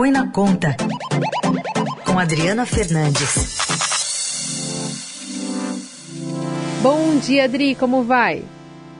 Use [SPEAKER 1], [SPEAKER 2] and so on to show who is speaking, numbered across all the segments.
[SPEAKER 1] Põe na Conta, com Adriana Fernandes.
[SPEAKER 2] Bom dia, Adri, como vai?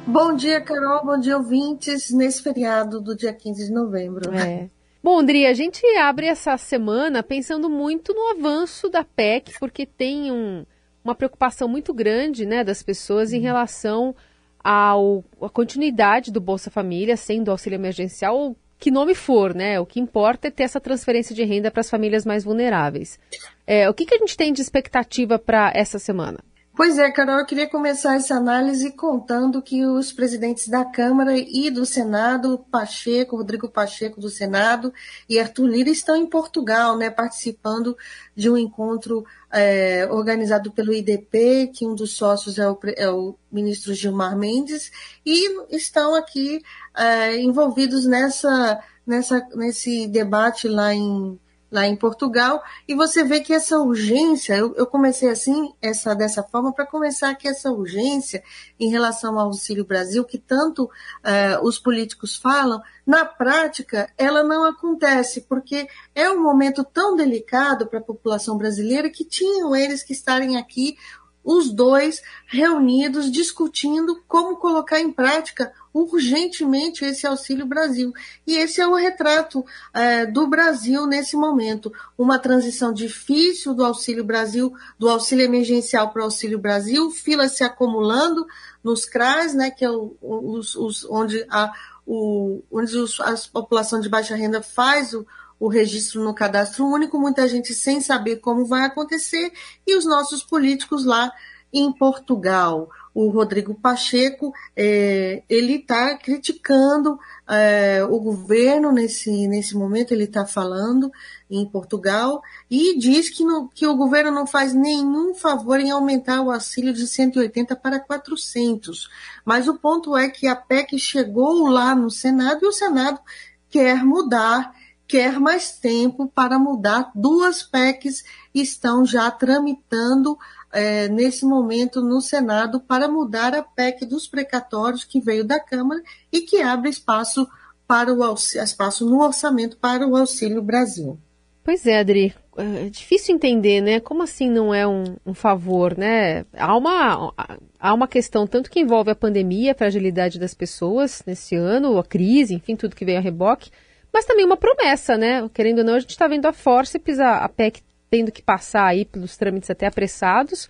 [SPEAKER 3] Bom dia, Carol, bom dia, ouvintes, nesse feriado do dia 15 de novembro.
[SPEAKER 2] É. Bom, Adri, a gente abre essa semana pensando muito no avanço da PEC, porque tem um, uma preocupação muito grande né, das pessoas em relação ao, à continuidade do Bolsa Família, sendo auxílio emergencial, que nome for, né? O que importa é ter essa transferência de renda para as famílias mais vulneráveis. É, o que, que a gente tem de expectativa para essa semana?
[SPEAKER 3] Pois é, Carol, eu queria começar essa análise contando que os presidentes da Câmara e do Senado, Pacheco, Rodrigo Pacheco do Senado e Arthur Lira estão em Portugal, né, participando de um encontro é, organizado pelo IDP, que um dos sócios é o, é o ministro Gilmar Mendes, e estão aqui é, envolvidos nessa, nessa, nesse debate lá em lá em Portugal, e você vê que essa urgência, eu, eu comecei assim, essa dessa forma, para começar que essa urgência em relação ao Auxílio Brasil, que tanto uh, os políticos falam, na prática ela não acontece, porque é um momento tão delicado para a população brasileira que tinham eles que estarem aqui os dois reunidos discutindo como colocar em prática urgentemente esse Auxílio Brasil. E esse é o retrato é, do Brasil nesse momento. Uma transição difícil do Auxílio Brasil, do auxílio emergencial para o Auxílio Brasil, filas se acumulando nos CRAs, né, que é o, os, os, onde, a, o, onde os, a população de baixa renda faz o, o registro no cadastro único, muita gente sem saber como vai acontecer, e os nossos políticos lá em Portugal. O Rodrigo Pacheco, é, ele está criticando é, o governo nesse, nesse momento, ele está falando em Portugal, e diz que, no, que o governo não faz nenhum favor em aumentar o auxílio de 180 para 400. Mas o ponto é que a PEC chegou lá no Senado e o Senado quer mudar quer mais tempo para mudar. Duas PECs estão já tramitando é, nesse momento no Senado para mudar a PEC dos precatórios que veio da Câmara e que abre espaço para o espaço no orçamento para o Auxílio Brasil.
[SPEAKER 2] Pois é, Adri, é difícil entender, né? Como assim não é um, um, favor, né? Há uma, há uma questão tanto que envolve a pandemia, a fragilidade das pessoas nesse ano, a crise, enfim, tudo que veio a reboque, mas também uma promessa, né? Querendo ou não, a gente está vendo a forceps, a, a PEC tendo que passar aí pelos trâmites até apressados,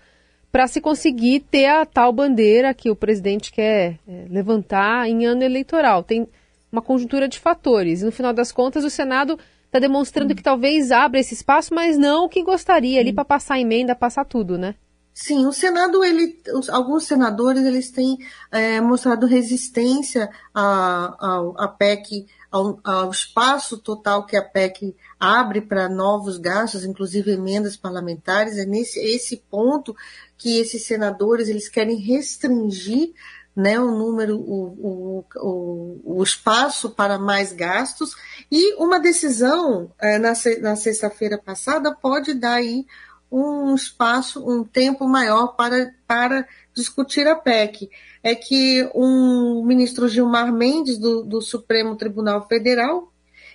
[SPEAKER 2] para se conseguir ter a tal bandeira que o presidente quer é, levantar em ano eleitoral. Tem uma conjuntura de fatores. E no final das contas, o Senado está demonstrando que talvez abra esse espaço, mas não o que gostaria ali para passar emenda, passar tudo, né?
[SPEAKER 3] Sim, o Senado, ele, alguns senadores, eles têm é, mostrado resistência à, à, à PEC ao, ao espaço total que a PEC abre para novos gastos, inclusive emendas parlamentares, é nesse esse ponto que esses senadores eles querem restringir né, o número, o, o, o, espaço para mais gastos, e uma decisão é, na, na sexta-feira passada pode dar aí um espaço, um tempo maior para, para discutir a PEC. É que o um ministro Gilmar Mendes, do, do, Supremo Tribunal Federal,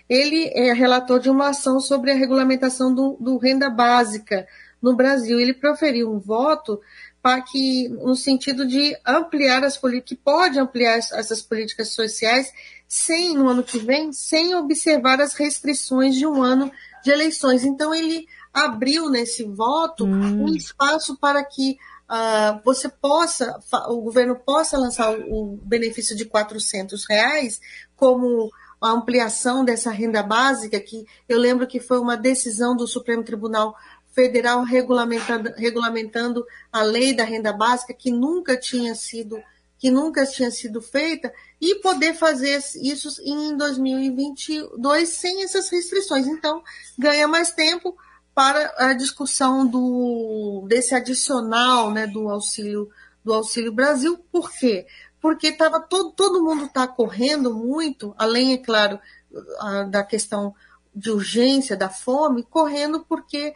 [SPEAKER 3] ele é relator de uma ação sobre a regulamentação do, do renda básica no Brasil. Ele proferiu um voto para que, no sentido de ampliar as políticas, que pode ampliar essas políticas sociais sem, no ano que vem, sem observar as restrições de um ano de eleições. Então, ele abriu nesse voto hum. um espaço para que uh, você possa, o governo possa lançar o, benefício de 400 reais como a ampliação dessa renda básica, que eu lembro que foi uma decisão do Supremo Tribunal Federal regulamentando, regulamentando a lei da renda básica, que nunca tinha sido que nunca tinha sido feita, e poder fazer isso em 2022 sem essas restrições. Então, ganha mais tempo, para a discussão do, desse adicional né, do auxílio do Auxílio Brasil. Por quê? Porque tava todo, todo mundo está correndo muito, além, é claro, a, da questão de urgência, da fome, correndo porque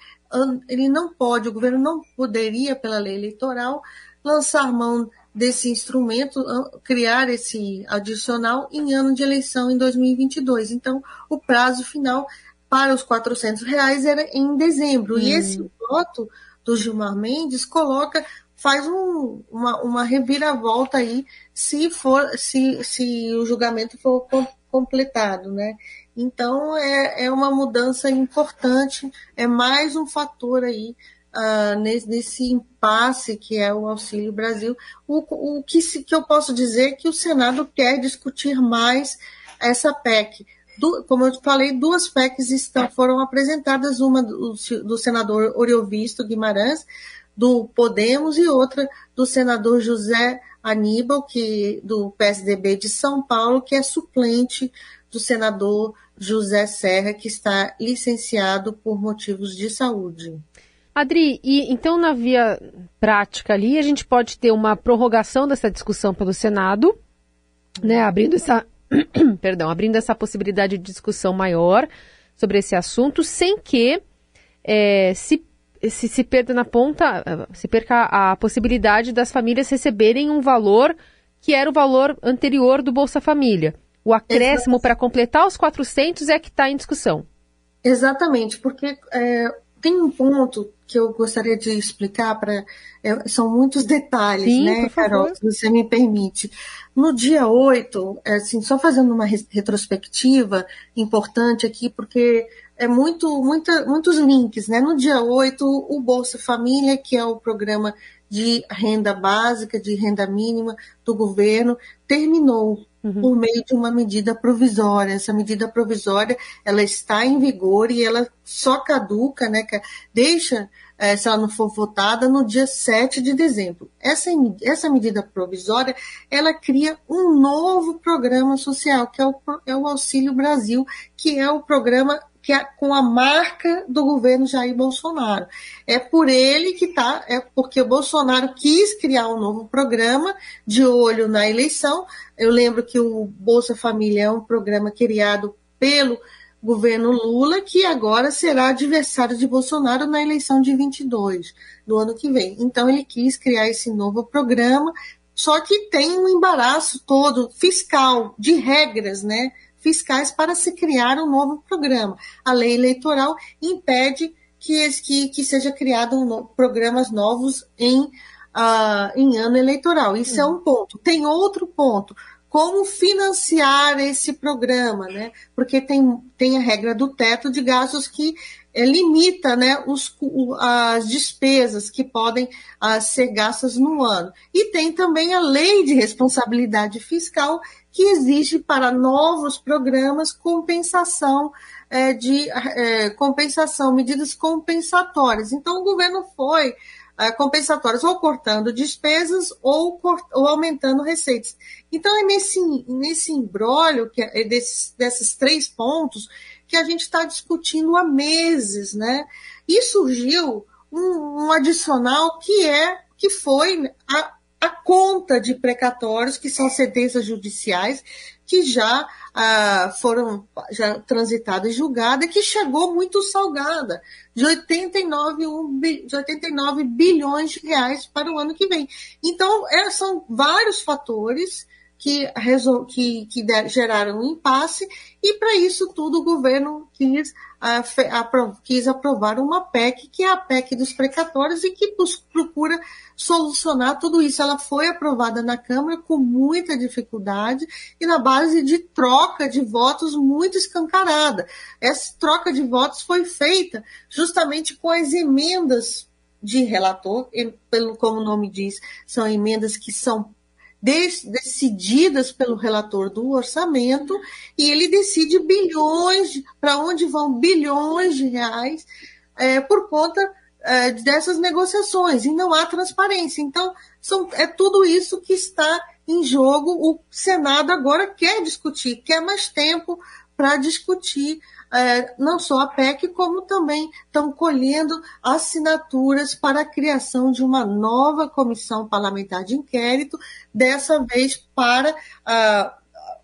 [SPEAKER 3] ele não pode, o governo não poderia, pela lei eleitoral, lançar mão desse instrumento, criar esse adicional em ano de eleição em 2022. Então, o prazo final para os 400 reais era em dezembro. Hum. E esse voto do Gilmar Mendes coloca faz um, uma, uma reviravolta aí se for se, se o julgamento for completado, né? Então é, é uma mudança importante, é mais um fator aí uh, nesse, nesse, impasse que é o Auxílio Brasil. O, o que, se, que eu posso dizer é que o Senado quer discutir mais essa PEC. Como eu falei, duas PECs estão, foram apresentadas, uma do, do senador Oriovisto Guimarães, do Podemos, e outra do senador José Aníbal, que, do PSDB de São Paulo, que é suplente do senador José Serra, que está licenciado por motivos de saúde.
[SPEAKER 2] Adri, e então na via prática ali a gente pode ter uma prorrogação dessa discussão pelo Senado, né, abrindo essa, perdão, abrindo essa possibilidade de discussão maior sobre esse assunto, sem que é, se, se, se perda na ponta, se perca a possibilidade das famílias receberem um valor que era o valor anterior do Bolsa Família. O acréscimo para completar os 400 é que está em discussão.
[SPEAKER 3] Exatamente, porque é, tem um ponto que eu gostaria de explicar para é, são muitos detalhes,
[SPEAKER 2] Sim,
[SPEAKER 3] né, Carol, se você me permite. No dia 8, é, assim, só fazendo uma retrospectiva importante aqui, porque é muito, muita, muitos links, né? No dia 8, o Bolsa Família, que é o programa de renda básica, de renda mínima do governo, terminou uhum. por meio de uma medida provisória. Essa medida provisória ela está em vigor e ela só caduca, né, deixa, é, se ela não for votada, no dia 7 de dezembro. Essa, essa medida provisória ela cria um novo programa social, que é o, é o Auxílio Brasil, que é o programa que é com a marca do governo Jair Bolsonaro. É por ele que está, é porque o Bolsonaro quis criar um novo programa de olho na eleição. Eu lembro que o Bolsa Família é um programa criado pelo governo Lula, que agora será adversário de Bolsonaro na eleição de 22, do ano que vem. Então ele quis criar esse novo programa, só que tem um embaraço todo fiscal, de regras, né? Fiscais para se criar um novo programa. A lei eleitoral impede que, que, que seja criado um, programas novos em, uh, em ano eleitoral. Isso é um ponto. Tem outro ponto. Como financiar esse programa, né? Porque tem, tem a regra do teto de gastos que é, limita né, os, as despesas que podem uh, ser gastas no ano. E tem também a lei de responsabilidade fiscal, que exige para novos programas compensação é, de é, compensação, medidas compensatórias. Então, o governo foi é, compensatórias ou cortando despesas ou, ou aumentando receitas. Então, é nesse, nesse embrólio que é desses, desses três pontos que a gente está discutindo há meses, né? E surgiu um, um adicional que é que foi a, a conta de precatórios, que são sentenças judiciais, que já ah, foram já transitadas e julgadas, que chegou muito salgada, de 89, um, de 89 bilhões de reais para o ano que vem. Então, é, são vários fatores que, que, que geraram um impasse, e para isso tudo o governo quis, uh, apro... quis aprovar uma PEC, que é a PEC dos precatórios, e que procura solucionar tudo isso. Ela foi aprovada na Câmara com muita dificuldade e na base de troca de votos muito escancarada. Essa troca de votos foi feita justamente com as emendas de relator, pelo como o nome diz, são emendas que são decididas pelo relator do orçamento e ele decide bilhões, para onde vão bilhões de reais é, por conta é, dessas negociações e não há transparência. Então, são, é tudo isso que está em jogo. O Senado agora quer discutir, quer mais tempo para discutir é, não só a PEC, como também estão colhendo assinaturas para a criação de uma nova comissão parlamentar de inquérito, dessa vez para a,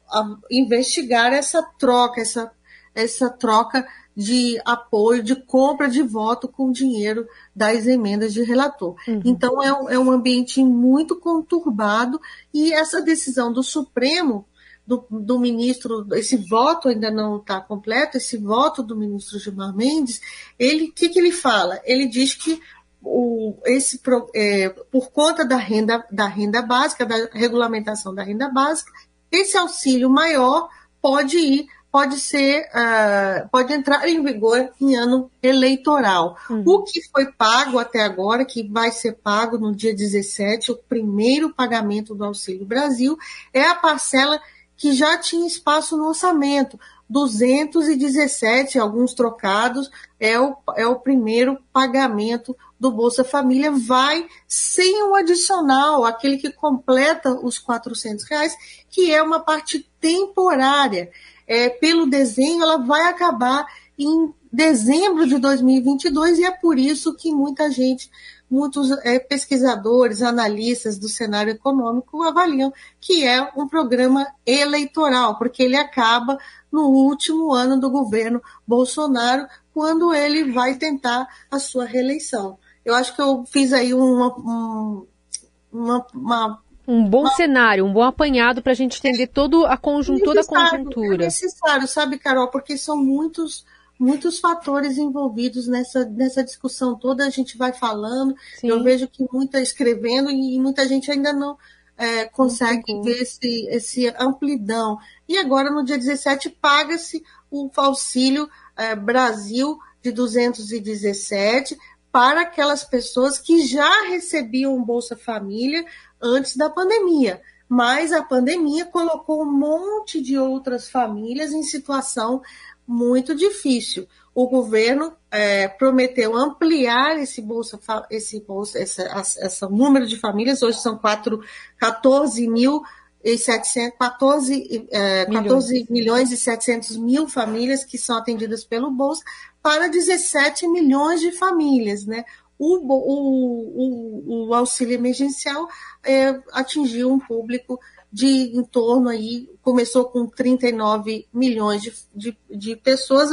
[SPEAKER 3] a investigar essa troca, essa, essa troca de apoio, de compra de voto com dinheiro das emendas de relator. Uhum. Então, é um, é um ambiente muito conturbado e essa decisão do Supremo do, do ministro, esse voto ainda não está completo, esse voto do ministro Gilmar Mendes, ele, o que, que ele fala? Ele diz que o, esse, é, por conta da renda, da renda básica, da regulamentação da renda básica, esse auxílio maior pode ir, pode ser, uh, pode entrar em vigor em ano eleitoral. Uhum. O que foi pago até agora, que vai ser pago no dia 17, o primeiro pagamento do Auxílio Brasil, é a parcela que já tinha espaço no orçamento. 217, alguns trocados, é o, é o primeiro pagamento do Bolsa Família, vai sem o adicional, aquele que completa os 400 reais, que é uma parte temporária. É, pelo desenho, ela vai acabar em dezembro de 2022 e é por isso que muita gente muitos é, pesquisadores, analistas do cenário econômico avaliam que é um programa eleitoral, porque ele acaba no último ano do governo Bolsonaro, quando ele vai tentar a sua reeleição. Eu acho que eu fiz aí uma, uma, uma
[SPEAKER 2] um bom uma... cenário, um bom apanhado para a gente entender toda a conjuntura da conjuntura.
[SPEAKER 3] É necessário, sabe, Carol, porque são muitos muitos fatores envolvidos nessa, nessa discussão toda, a gente vai falando, Sim. eu vejo que muita escrevendo e muita gente ainda não é, consegue uhum. ver esse, esse amplidão. E agora, no dia 17, paga-se o auxílio é, Brasil de 217 para aquelas pessoas que já recebiam Bolsa Família antes da pandemia. Mas a pandemia colocou um monte de outras famílias em situação muito difícil. O governo é, prometeu ampliar esse bolsa, esse bolsa, essa, essa número de famílias. Hoje são 4, 14 mil e 700, 14, é, 14 milhões. milhões e 700 mil famílias que são atendidas pelo Bolsa para 17 milhões de famílias, né? O, o, o, o auxílio emergencial é, atingiu um público de em torno aí, começou com 39 milhões de, de, de pessoas,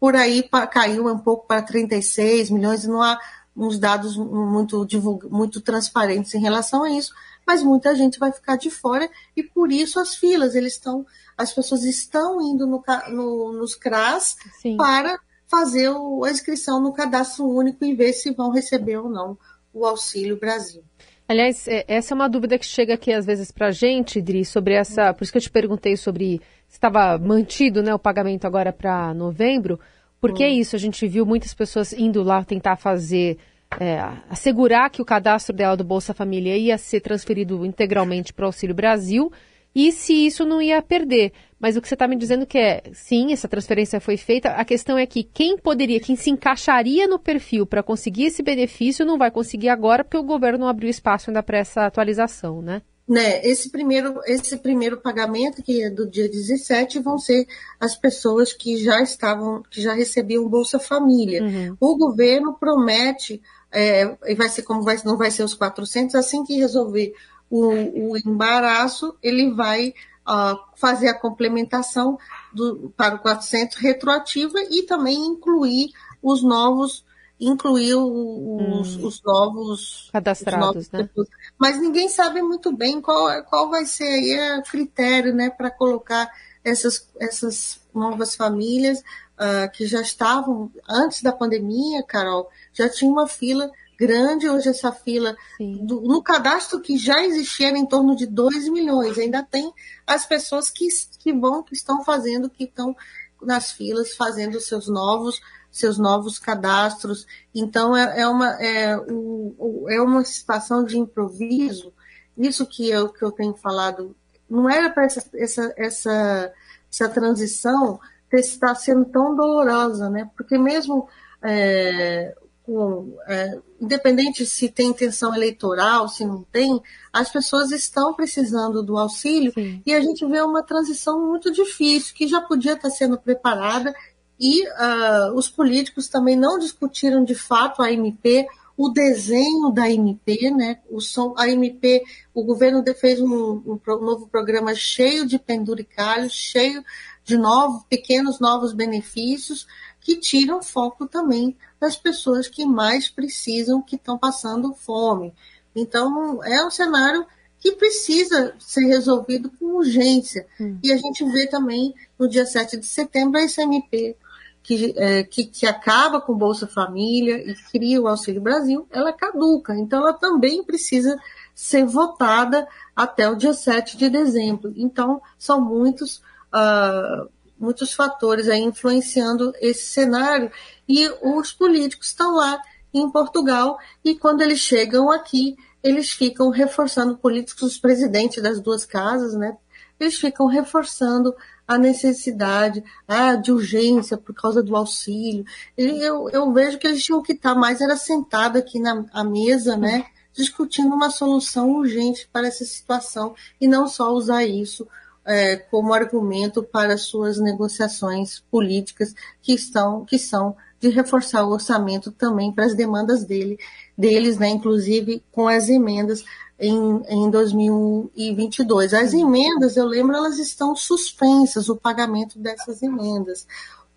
[SPEAKER 3] por aí caiu um pouco para 36 milhões, não há uns dados muito, muito transparentes em relação a isso, mas muita gente vai ficar de fora e por isso as filas, eles estão, as pessoas estão indo no, no, nos CRAS Sim. para fazer o, a inscrição no cadastro único e ver se vão receber ou não o Auxílio Brasil.
[SPEAKER 2] Aliás, é, essa é uma dúvida que chega aqui às vezes para a gente, Dri, sobre essa. Por isso que eu te perguntei sobre se estava mantido né, o pagamento agora para novembro. Porque é isso, a gente viu muitas pessoas indo lá tentar fazer. É, assegurar que o cadastro dela do Bolsa Família ia ser transferido integralmente para o Auxílio Brasil e se isso não ia perder. Mas o que você está me dizendo que é, sim, essa transferência foi feita, a questão é que quem poderia, quem se encaixaria no perfil para conseguir esse benefício não vai conseguir agora porque o governo não abriu espaço ainda para essa atualização, né?
[SPEAKER 3] Né, esse primeiro, esse primeiro pagamento, que é do dia 17, vão ser as pessoas que já estavam, que já recebiam Bolsa Família. Uhum. O governo promete, é, vai ser como vai, não vai ser os 400, assim que resolver o, o embaraço, ele vai uh, fazer a complementação do, para o 400 retroativa e também incluir os novos incluir os, hum. os novos
[SPEAKER 2] cadastrados,
[SPEAKER 3] os novos, né? Mas ninguém sabe muito bem qual, qual vai ser aí o critério, né, para colocar essas, essas novas famílias uh, que já estavam antes da pandemia, Carol, já tinha uma fila grande hoje essa fila. Do, no cadastro que já existia era em torno de 2 milhões. Ainda tem as pessoas que, que vão, que estão fazendo, que estão nas filas fazendo seus novos seus novos cadastros. Então é, é uma, é, um, é uma situação de improviso. Isso que eu, que eu tenho falado, não era para essa, essa, essa, essa transição estar sendo tão dolorosa, né? Porque mesmo é, com, é, independente se tem intenção eleitoral, se não tem, as pessoas estão precisando do auxílio Sim. e a gente vê uma transição muito difícil, que já podia estar sendo preparada e uh, os políticos também não discutiram de fato a MP, o desenho da MP, né? O som, a MP, o governo fez um, um, um novo programa cheio de penduricalhos, cheio de novos, pequenos novos benefícios, que tiram foco também das pessoas que mais precisam, que estão passando fome. Então, é um cenário que precisa ser resolvido com urgência. Hum. E a gente vê também, no dia 7 de setembro, a SMP, que, é, que, que, acaba com Bolsa Família e cria o Auxílio Brasil, ela caduca. Então, ela também precisa ser votada até o dia 7 de dezembro. Então, são muitos, uh, muitos fatores aí influenciando esse cenário. E os políticos estão lá em Portugal e quando eles chegam aqui, eles ficam reforçando, políticos, os presidentes das duas casas, né? Eles ficam reforçando a necessidade ah, de urgência por causa do auxílio. Eu, eu vejo que eles tinham que estar mais era sentado aqui na mesa, né? Discutindo uma solução urgente para essa situação e não só usar isso é, como argumento para suas negociações políticas que estão que são de reforçar o orçamento também para as demandas dele, deles, né, inclusive com as emendas em, em 2022. As emendas, eu lembro, elas estão suspensas, o pagamento dessas emendas.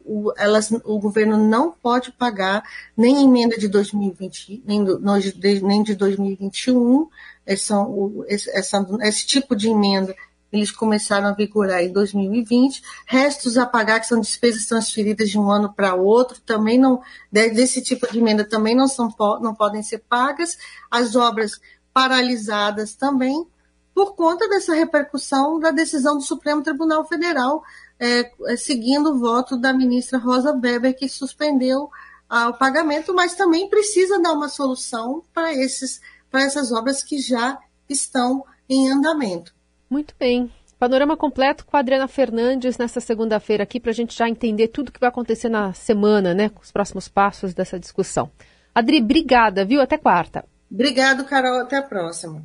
[SPEAKER 3] O, elas, o governo não pode pagar nem emenda de 2020, nem, do, nem de 2021, essa, essa, esse tipo de emenda eles começaram a vigorar em 2020. Restos a pagar, que são despesas transferidas de um ano para outro, também não, desse tipo de emenda também não, são, não podem ser pagas. As obras paralisadas também, por conta dessa repercussão da decisão do Supremo Tribunal Federal, é, é, seguindo o voto da ministra Rosa Weber, que suspendeu ah, o pagamento, mas também precisa dar uma solução para essas obras que já estão em andamento.
[SPEAKER 2] Muito bem. Panorama completo com a Adriana Fernandes nesta segunda-feira aqui para a gente já entender tudo o que vai acontecer na semana, né? Com os próximos passos dessa discussão. Adri, obrigada, viu? Até quarta.
[SPEAKER 3] Obrigado, Carol. Até a próxima.